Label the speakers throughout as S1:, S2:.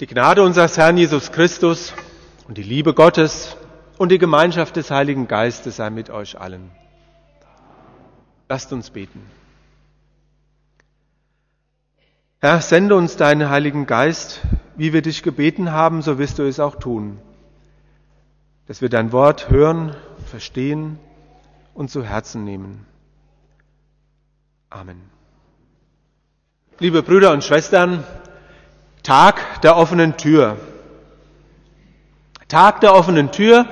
S1: Die Gnade unseres Herrn Jesus Christus und die Liebe Gottes und die Gemeinschaft des Heiligen Geistes sei mit euch allen. Lasst uns beten. Herr, sende uns deinen Heiligen Geist, wie wir dich gebeten haben, so wirst du es auch tun, dass wir dein Wort hören, verstehen und zu Herzen nehmen. Amen. Liebe Brüder und Schwestern, Tag der offenen Tür. Tag der offenen Tür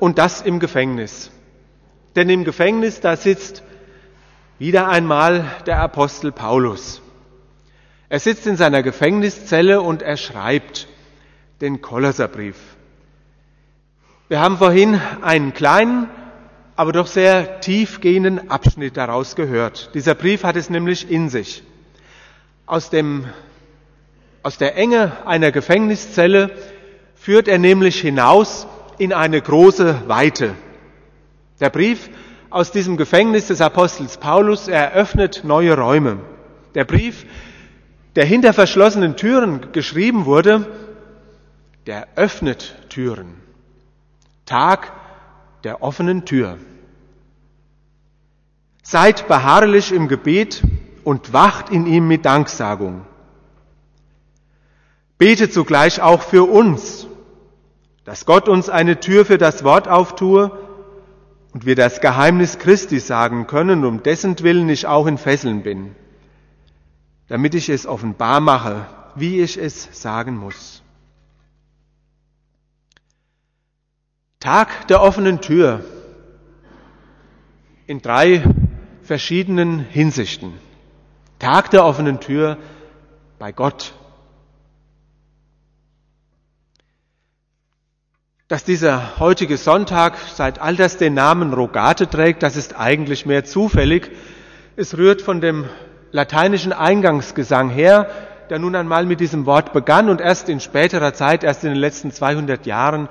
S1: und das im Gefängnis. Denn im Gefängnis, da sitzt wieder einmal der Apostel Paulus. Er sitzt in seiner Gefängniszelle und er schreibt den Kolosserbrief. Wir haben vorhin einen kleinen, aber doch sehr tiefgehenden Abschnitt daraus gehört. Dieser Brief hat es nämlich in sich. Aus, dem, aus der Enge einer Gefängniszelle führt er nämlich hinaus in eine große Weite. Der Brief aus diesem Gefängnis des Apostels Paulus eröffnet neue Räume. Der Brief der hinter verschlossenen Türen geschrieben wurde, der öffnet Türen. Tag der offenen Tür. Seid beharrlich im Gebet und wacht in ihm mit Danksagung. Betet zugleich auch für uns, dass Gott uns eine Tür für das Wort auftue und wir das Geheimnis Christi sagen können, um dessen Willen ich auch in Fesseln bin damit ich es offenbar mache, wie ich es sagen muss. Tag der offenen Tür in drei verschiedenen Hinsichten. Tag der offenen Tür bei Gott. Dass dieser heutige Sonntag seit all das den Namen Rogate trägt, das ist eigentlich mehr zufällig. Es rührt von dem lateinischen Eingangsgesang her, der nun einmal mit diesem Wort begann und erst in späterer Zeit, erst in den letzten 200 Jahren,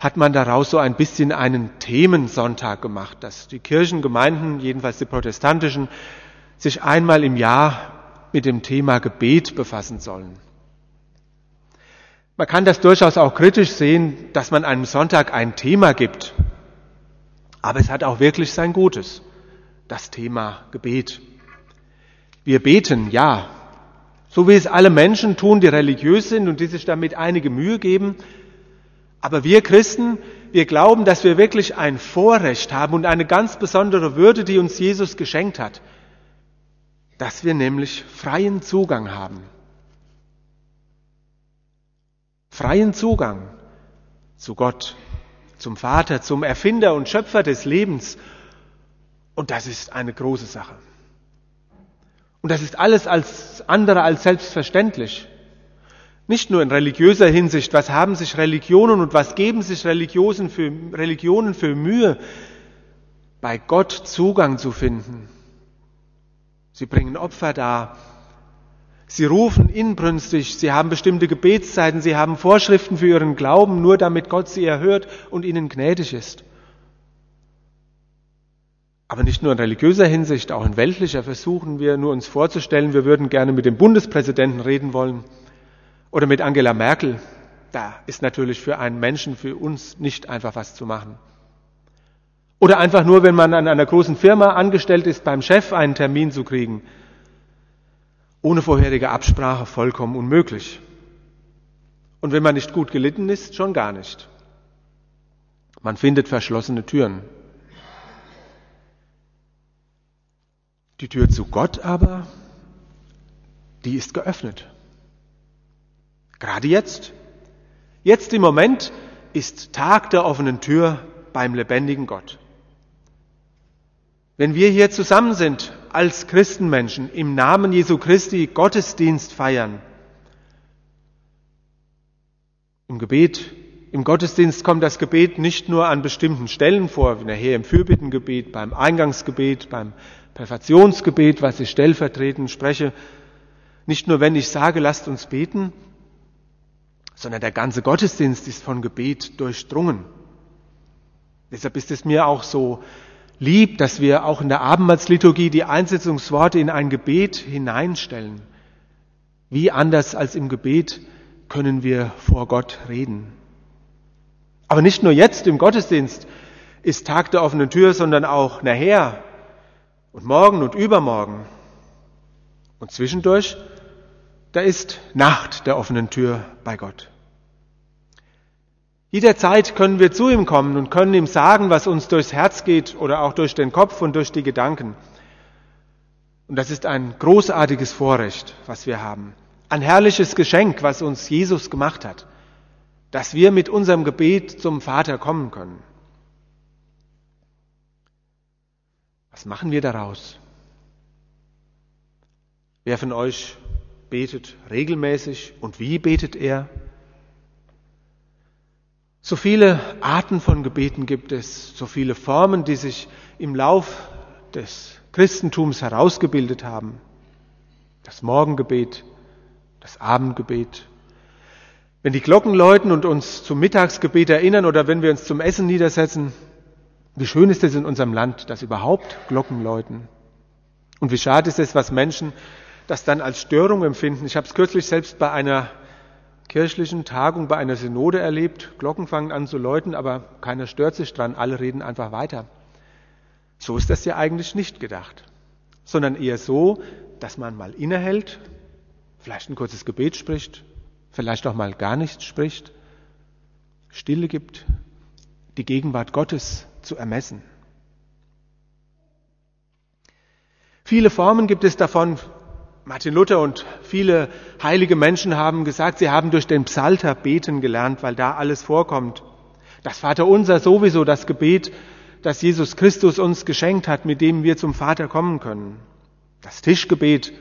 S1: hat man daraus so ein bisschen einen Themensonntag gemacht, dass die Kirchengemeinden, jedenfalls die protestantischen, sich einmal im Jahr mit dem Thema Gebet befassen sollen. Man kann das durchaus auch kritisch sehen, dass man einem Sonntag ein Thema gibt. Aber es hat auch wirklich sein Gutes, das Thema Gebet. Wir beten, ja, so wie es alle Menschen tun, die religiös sind und die sich damit einige Mühe geben. Aber wir Christen, wir glauben, dass wir wirklich ein Vorrecht haben und eine ganz besondere Würde, die uns Jesus geschenkt hat, dass wir nämlich freien Zugang haben. Freien Zugang zu Gott, zum Vater, zum Erfinder und Schöpfer des Lebens. Und das ist eine große Sache. Und das ist alles als andere als selbstverständlich. Nicht nur in religiöser Hinsicht, was haben sich Religionen und was geben sich Religionen für, Religionen für Mühe, bei Gott Zugang zu finden. Sie bringen Opfer dar. Sie rufen inbrünstig, sie haben bestimmte Gebetszeiten, sie haben Vorschriften für ihren Glauben, nur damit Gott sie erhört und ihnen gnädig ist. Aber nicht nur in religiöser Hinsicht, auch in weltlicher versuchen wir nur uns vorzustellen, wir würden gerne mit dem Bundespräsidenten reden wollen oder mit Angela Merkel. Da ist natürlich für einen Menschen, für uns nicht einfach was zu machen. Oder einfach nur, wenn man an einer großen Firma angestellt ist, beim Chef einen Termin zu kriegen. Ohne vorherige Absprache vollkommen unmöglich. Und wenn man nicht gut gelitten ist, schon gar nicht. Man findet verschlossene Türen. Die Tür zu Gott aber, die ist geöffnet. Gerade jetzt. Jetzt im Moment ist Tag der offenen Tür beim lebendigen Gott. Wenn wir hier zusammen sind als Christenmenschen im Namen Jesu Christi Gottesdienst feiern, im Gebet, im Gottesdienst kommt das Gebet nicht nur an bestimmten Stellen vor, wie nachher im Fürbittengebet, beim Eingangsgebet, beim Perfektionsgebet, was ich stellvertretend spreche, nicht nur wenn ich sage, lasst uns beten, sondern der ganze Gottesdienst ist von Gebet durchdrungen. Deshalb ist es mir auch so lieb, dass wir auch in der Abendmahlsliturgie die Einsetzungsworte in ein Gebet hineinstellen. Wie anders als im Gebet können wir vor Gott reden. Aber nicht nur jetzt im Gottesdienst ist Tag der offenen Tür, sondern auch nachher und morgen und übermorgen. Und zwischendurch, da ist Nacht der offenen Tür bei Gott. Jederzeit können wir zu ihm kommen und können ihm sagen, was uns durchs Herz geht oder auch durch den Kopf und durch die Gedanken. Und das ist ein großartiges Vorrecht, was wir haben. Ein herrliches Geschenk, was uns Jesus gemacht hat, dass wir mit unserem Gebet zum Vater kommen können. Was machen wir daraus? Wer von euch betet regelmäßig und wie betet er? So viele Arten von Gebeten gibt es, so viele Formen, die sich im Lauf des Christentums herausgebildet haben. Das Morgengebet, das Abendgebet. Wenn die Glocken läuten und uns zum Mittagsgebet erinnern oder wenn wir uns zum Essen niedersetzen, wie schön ist es in unserem Land, dass überhaupt Glocken läuten. Und wie schade ist es, was Menschen das dann als Störung empfinden. Ich habe es kürzlich selbst bei einer kirchlichen Tagung bei einer Synode erlebt. Glocken fangen an zu läuten, aber keiner stört sich dran, alle reden einfach weiter. So ist das ja eigentlich nicht gedacht, sondern eher so, dass man mal innehält, vielleicht ein kurzes Gebet spricht, vielleicht auch mal gar nichts spricht, Stille gibt, die Gegenwart Gottes zu ermessen. Viele Formen gibt es davon, Martin Luther und viele heilige Menschen haben gesagt, sie haben durch den Psalter beten gelernt, weil da alles vorkommt. Das Vaterunser sowieso, das Gebet, das Jesus Christus uns geschenkt hat, mit dem wir zum Vater kommen können. Das Tischgebet,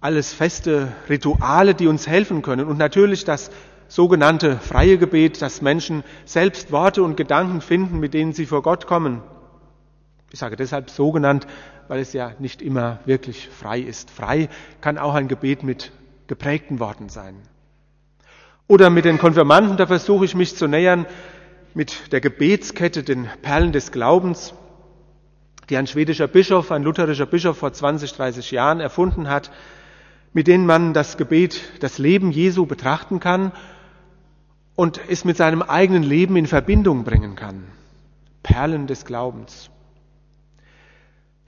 S1: alles feste Rituale, die uns helfen können. Und natürlich das sogenannte freie Gebet, dass Menschen selbst Worte und Gedanken finden, mit denen sie vor Gott kommen. Ich sage deshalb so genannt, weil es ja nicht immer wirklich frei ist. Frei kann auch ein Gebet mit geprägten Worten sein. Oder mit den Konfirmanden, da versuche ich mich zu nähern mit der Gebetskette, den Perlen des Glaubens, die ein schwedischer Bischof, ein lutherischer Bischof vor 20, 30 Jahren erfunden hat, mit denen man das Gebet, das Leben Jesu betrachten kann und es mit seinem eigenen Leben in Verbindung bringen kann. Perlen des Glaubens.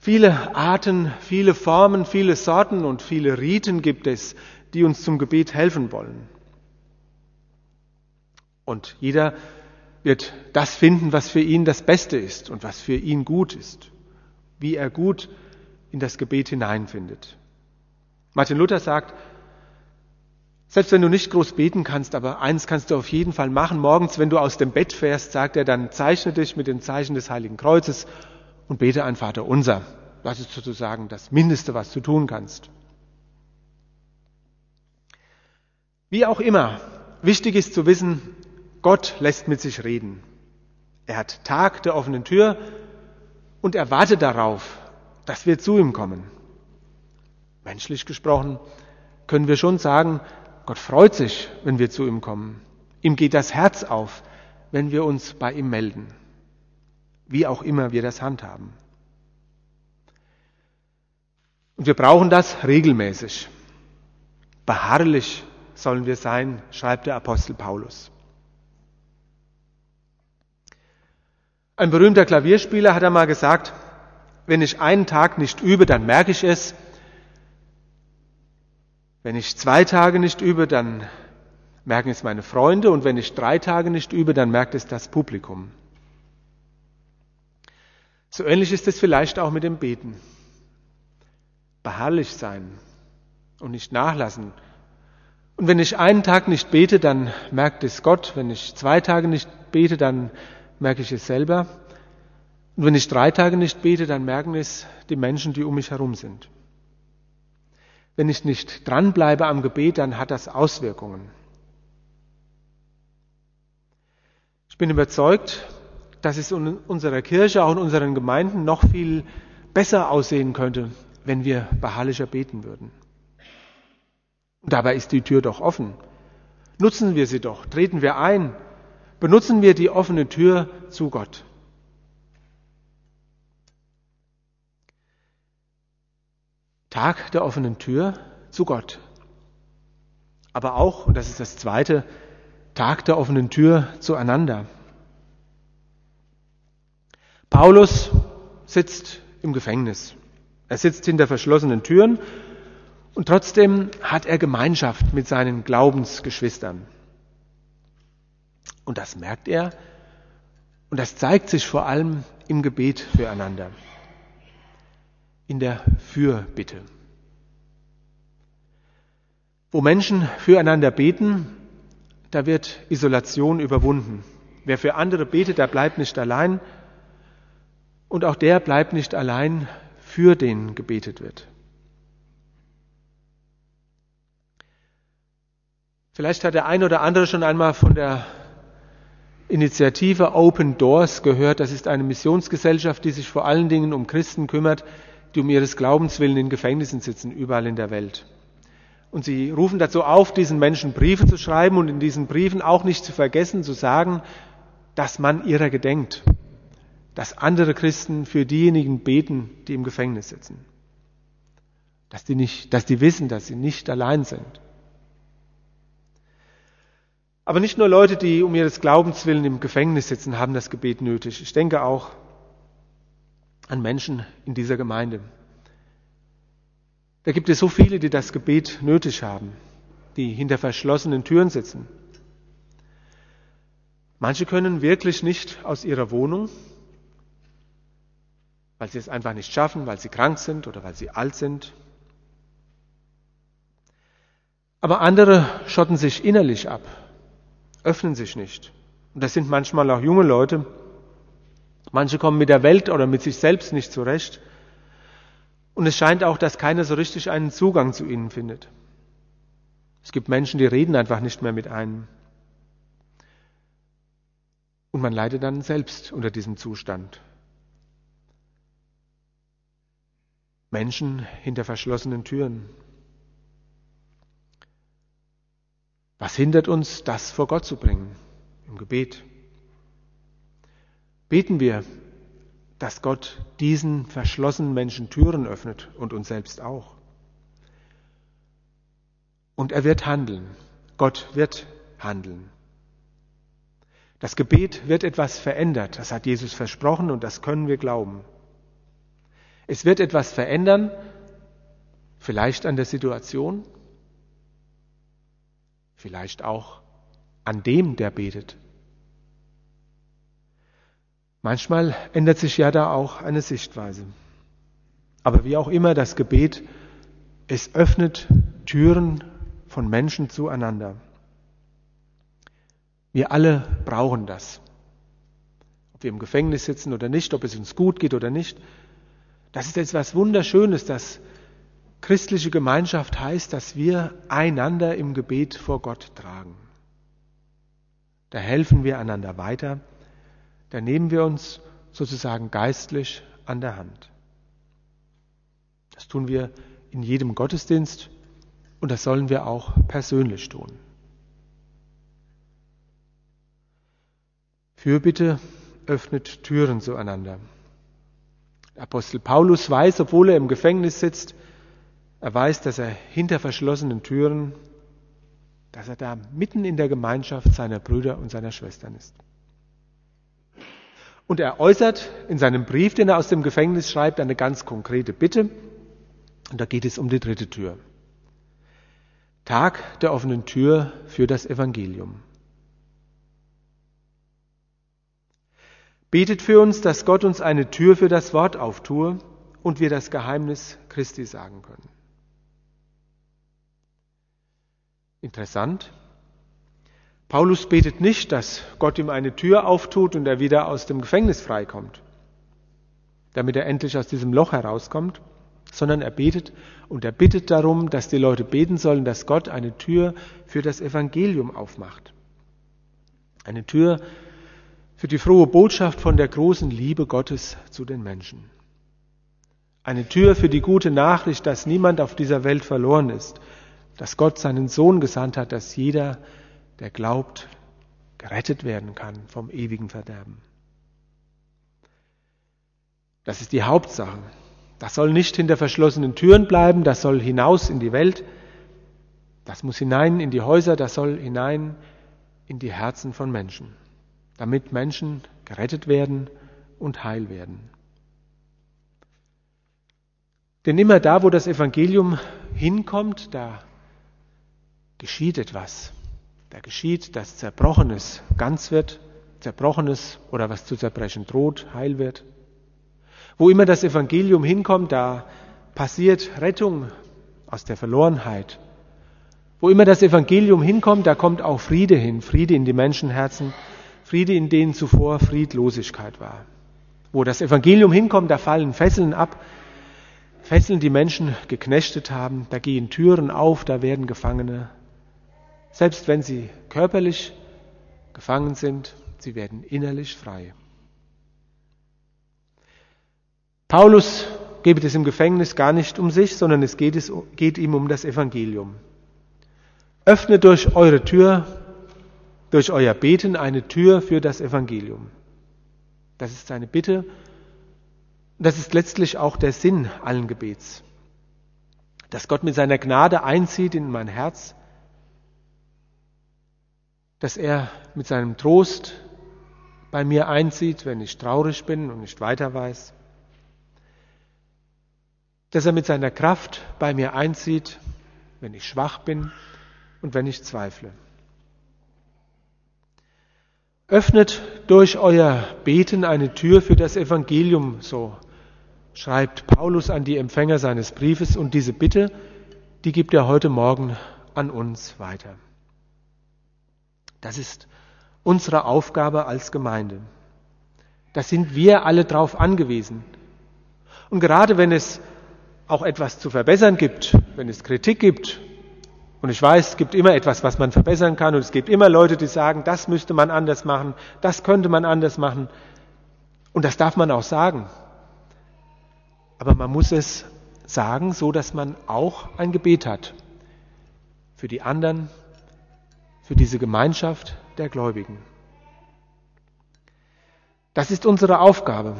S1: Viele Arten, viele Formen, viele Sorten und viele Riten gibt es, die uns zum Gebet helfen wollen. Und jeder wird das finden, was für ihn das Beste ist und was für ihn gut ist, wie er gut in das Gebet hineinfindet. Martin Luther sagt, selbst wenn du nicht groß beten kannst, aber eins kannst du auf jeden Fall machen. Morgens, wenn du aus dem Bett fährst, sagt er, dann zeichne dich mit dem Zeichen des Heiligen Kreuzes und bete ein Vater unser. Das ist sozusagen das Mindeste, was du tun kannst. Wie auch immer, wichtig ist zu wissen, Gott lässt mit sich reden. Er hat Tag der offenen Tür und er wartet darauf, dass wir zu ihm kommen. Menschlich gesprochen können wir schon sagen, Gott freut sich, wenn wir zu ihm kommen. Ihm geht das Herz auf, wenn wir uns bei ihm melden. Wie auch immer wir das handhaben. Und wir brauchen das regelmäßig. Beharrlich sollen wir sein, schreibt der Apostel Paulus. Ein berühmter Klavierspieler hat einmal gesagt, wenn ich einen Tag nicht übe, dann merke ich es. Wenn ich zwei Tage nicht übe, dann merken es meine Freunde und wenn ich drei Tage nicht übe, dann merkt es das Publikum. So ähnlich ist es vielleicht auch mit dem Beten. Beharrlich sein und nicht nachlassen. Und wenn ich einen Tag nicht bete, dann merkt es Gott. Wenn ich zwei Tage nicht bete, dann merke ich es selber. Und wenn ich drei Tage nicht bete, dann merken es die Menschen, die um mich herum sind. Wenn ich nicht dranbleibe am Gebet, dann hat das Auswirkungen. Ich bin überzeugt, dass es in unserer Kirche, auch in unseren Gemeinden noch viel besser aussehen könnte, wenn wir beharrlicher beten würden. Und dabei ist die Tür doch offen. Nutzen wir sie doch, treten wir ein, benutzen wir die offene Tür zu Gott. Tag der offenen Tür zu Gott. aber auch, und das ist das zweite, Tag der offenen Tür zueinander. Paulus sitzt im Gefängnis. Er sitzt hinter verschlossenen Türen und trotzdem hat er Gemeinschaft mit seinen Glaubensgeschwistern. Und das merkt er und das zeigt sich vor allem im Gebet füreinander, in der Fürbitte. Wo Menschen füreinander beten, da wird Isolation überwunden. Wer für andere betet, der bleibt nicht allein und auch der bleibt nicht allein, für den gebetet wird. Vielleicht hat der ein oder andere schon einmal von der Initiative Open Doors gehört. Das ist eine Missionsgesellschaft, die sich vor allen Dingen um Christen kümmert, die um ihres Glaubens willen in Gefängnissen sitzen, überall in der Welt. Und sie rufen dazu auf, diesen Menschen Briefe zu schreiben und in diesen Briefen auch nicht zu vergessen, zu sagen, dass man ihrer gedenkt, dass andere Christen für diejenigen beten, die im Gefängnis sitzen, dass die, nicht, dass die wissen, dass sie nicht allein sind. Aber nicht nur Leute, die um ihres Glaubens willen im Gefängnis sitzen, haben das Gebet nötig. Ich denke auch an Menschen in dieser Gemeinde. Da gibt es so viele, die das Gebet nötig haben, die hinter verschlossenen Türen sitzen. Manche können wirklich nicht aus ihrer Wohnung, weil sie es einfach nicht schaffen, weil sie krank sind oder weil sie alt sind. Aber andere schotten sich innerlich ab, öffnen sich nicht. Und das sind manchmal auch junge Leute. Manche kommen mit der Welt oder mit sich selbst nicht zurecht. Und es scheint auch, dass keiner so richtig einen Zugang zu ihnen findet. Es gibt Menschen, die reden einfach nicht mehr mit einem. Und man leidet dann selbst unter diesem Zustand. Menschen hinter verschlossenen Türen. Was hindert uns, das vor Gott zu bringen im Gebet? Beten wir, dass Gott diesen verschlossenen Menschen Türen öffnet und uns selbst auch. Und er wird handeln. Gott wird handeln. Das Gebet wird etwas verändert. Das hat Jesus versprochen und das können wir glauben. Es wird etwas verändern, vielleicht an der Situation, vielleicht auch an dem, der betet. Manchmal ändert sich ja da auch eine Sichtweise. Aber wie auch immer das Gebet, es öffnet Türen von Menschen zueinander. Wir alle brauchen das. Ob wir im Gefängnis sitzen oder nicht, ob es uns gut geht oder nicht. Das ist etwas Wunderschönes, dass christliche Gemeinschaft heißt, dass wir einander im Gebet vor Gott tragen. Da helfen wir einander weiter, da nehmen wir uns sozusagen geistlich an der Hand. Das tun wir in jedem Gottesdienst und das sollen wir auch persönlich tun. Fürbitte öffnet Türen zueinander. Apostel Paulus weiß, obwohl er im Gefängnis sitzt, er weiß, dass er hinter verschlossenen Türen, dass er da mitten in der Gemeinschaft seiner Brüder und seiner Schwestern ist. Und er äußert in seinem Brief, den er aus dem Gefängnis schreibt, eine ganz konkrete Bitte. Und da geht es um die dritte Tür. Tag der offenen Tür für das Evangelium. Betet für uns, dass Gott uns eine Tür für das Wort auftue und wir das Geheimnis Christi sagen können. Interessant. Paulus betet nicht, dass Gott ihm eine Tür auftut und er wieder aus dem Gefängnis freikommt, damit er endlich aus diesem Loch herauskommt, sondern er betet und er bittet darum, dass die Leute beten sollen, dass Gott eine Tür für das Evangelium aufmacht. Eine Tür für die frohe Botschaft von der großen Liebe Gottes zu den Menschen. Eine Tür für die gute Nachricht, dass niemand auf dieser Welt verloren ist, dass Gott seinen Sohn gesandt hat, dass jeder, der glaubt, gerettet werden kann vom ewigen Verderben. Das ist die Hauptsache. Das soll nicht hinter verschlossenen Türen bleiben, das soll hinaus in die Welt. Das muss hinein in die Häuser, das soll hinein in die Herzen von Menschen, damit Menschen gerettet werden und heil werden. Denn immer da, wo das Evangelium hinkommt, da geschieht etwas. Da geschieht, dass Zerbrochenes ganz wird, Zerbrochenes oder was zu zerbrechen droht, heil wird. Wo immer das Evangelium hinkommt, da passiert Rettung aus der Verlorenheit. Wo immer das Evangelium hinkommt, da kommt auch Friede hin, Friede in die Menschenherzen, Friede, in denen zuvor Friedlosigkeit war. Wo das Evangelium hinkommt, da fallen Fesseln ab, Fesseln, die Menschen geknechtet haben, da gehen Türen auf, da werden Gefangene, selbst wenn sie körperlich gefangen sind, sie werden innerlich frei. Paulus geht es im Gefängnis gar nicht um sich, sondern es geht, es geht ihm um das Evangelium. Öffnet durch eure Tür, durch euer Beten eine Tür für das Evangelium. Das ist seine Bitte. Das ist letztlich auch der Sinn allen Gebets. Dass Gott mit seiner Gnade einzieht in mein Herz, dass er mit seinem Trost bei mir einzieht, wenn ich traurig bin und nicht weiter weiß, dass er mit seiner Kraft bei mir einzieht, wenn ich schwach bin und wenn ich zweifle. Öffnet durch euer Beten eine Tür für das Evangelium, so schreibt Paulus an die Empfänger seines Briefes und diese Bitte, die gibt er heute Morgen an uns weiter. Das ist unsere Aufgabe als Gemeinde. Da sind wir alle drauf angewiesen. Und gerade wenn es auch etwas zu verbessern gibt, wenn es Kritik gibt, und ich weiß, es gibt immer etwas, was man verbessern kann, und es gibt immer Leute, die sagen, das müsste man anders machen, das könnte man anders machen, und das darf man auch sagen. Aber man muss es sagen, so dass man auch ein Gebet hat für die anderen, für diese Gemeinschaft der Gläubigen. Das ist unsere Aufgabe.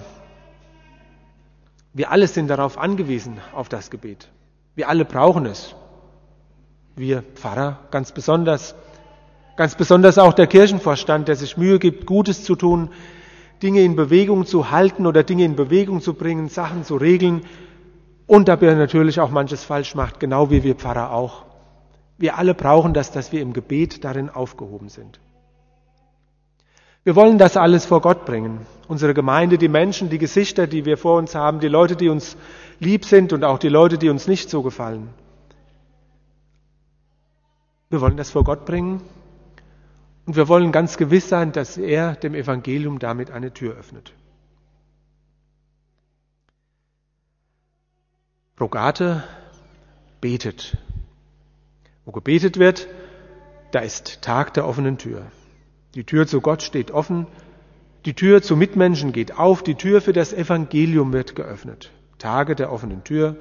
S1: Wir alle sind darauf angewiesen, auf das Gebet. Wir alle brauchen es. Wir Pfarrer ganz besonders. Ganz besonders auch der Kirchenvorstand, der sich Mühe gibt, Gutes zu tun, Dinge in Bewegung zu halten oder Dinge in Bewegung zu bringen, Sachen zu regeln und dabei natürlich auch manches falsch macht, genau wie wir Pfarrer auch. Wir alle brauchen das, dass wir im Gebet darin aufgehoben sind. Wir wollen das alles vor Gott bringen. Unsere Gemeinde, die Menschen, die Gesichter, die wir vor uns haben, die Leute, die uns lieb sind und auch die Leute, die uns nicht so gefallen. Wir wollen das vor Gott bringen und wir wollen ganz gewiss sein, dass er dem Evangelium damit eine Tür öffnet. Rogate betet wo gebetet wird, da ist Tag der offenen Tür. Die Tür zu Gott steht offen, die Tür zu Mitmenschen geht auf, die Tür für das Evangelium wird geöffnet. Tage der offenen Tür.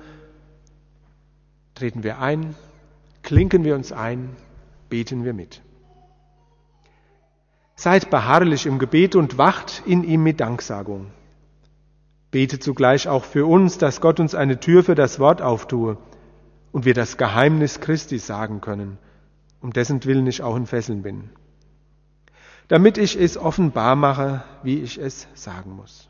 S1: Treten wir ein, klinken wir uns ein, beten wir mit. Seid beharrlich im Gebet und wacht in ihm mit Danksagung. Betet zugleich auch für uns, dass Gott uns eine Tür für das Wort auftue und wir das Geheimnis Christi sagen können, um dessen Willen ich auch in Fesseln bin, damit ich es offenbar mache, wie ich es sagen muss.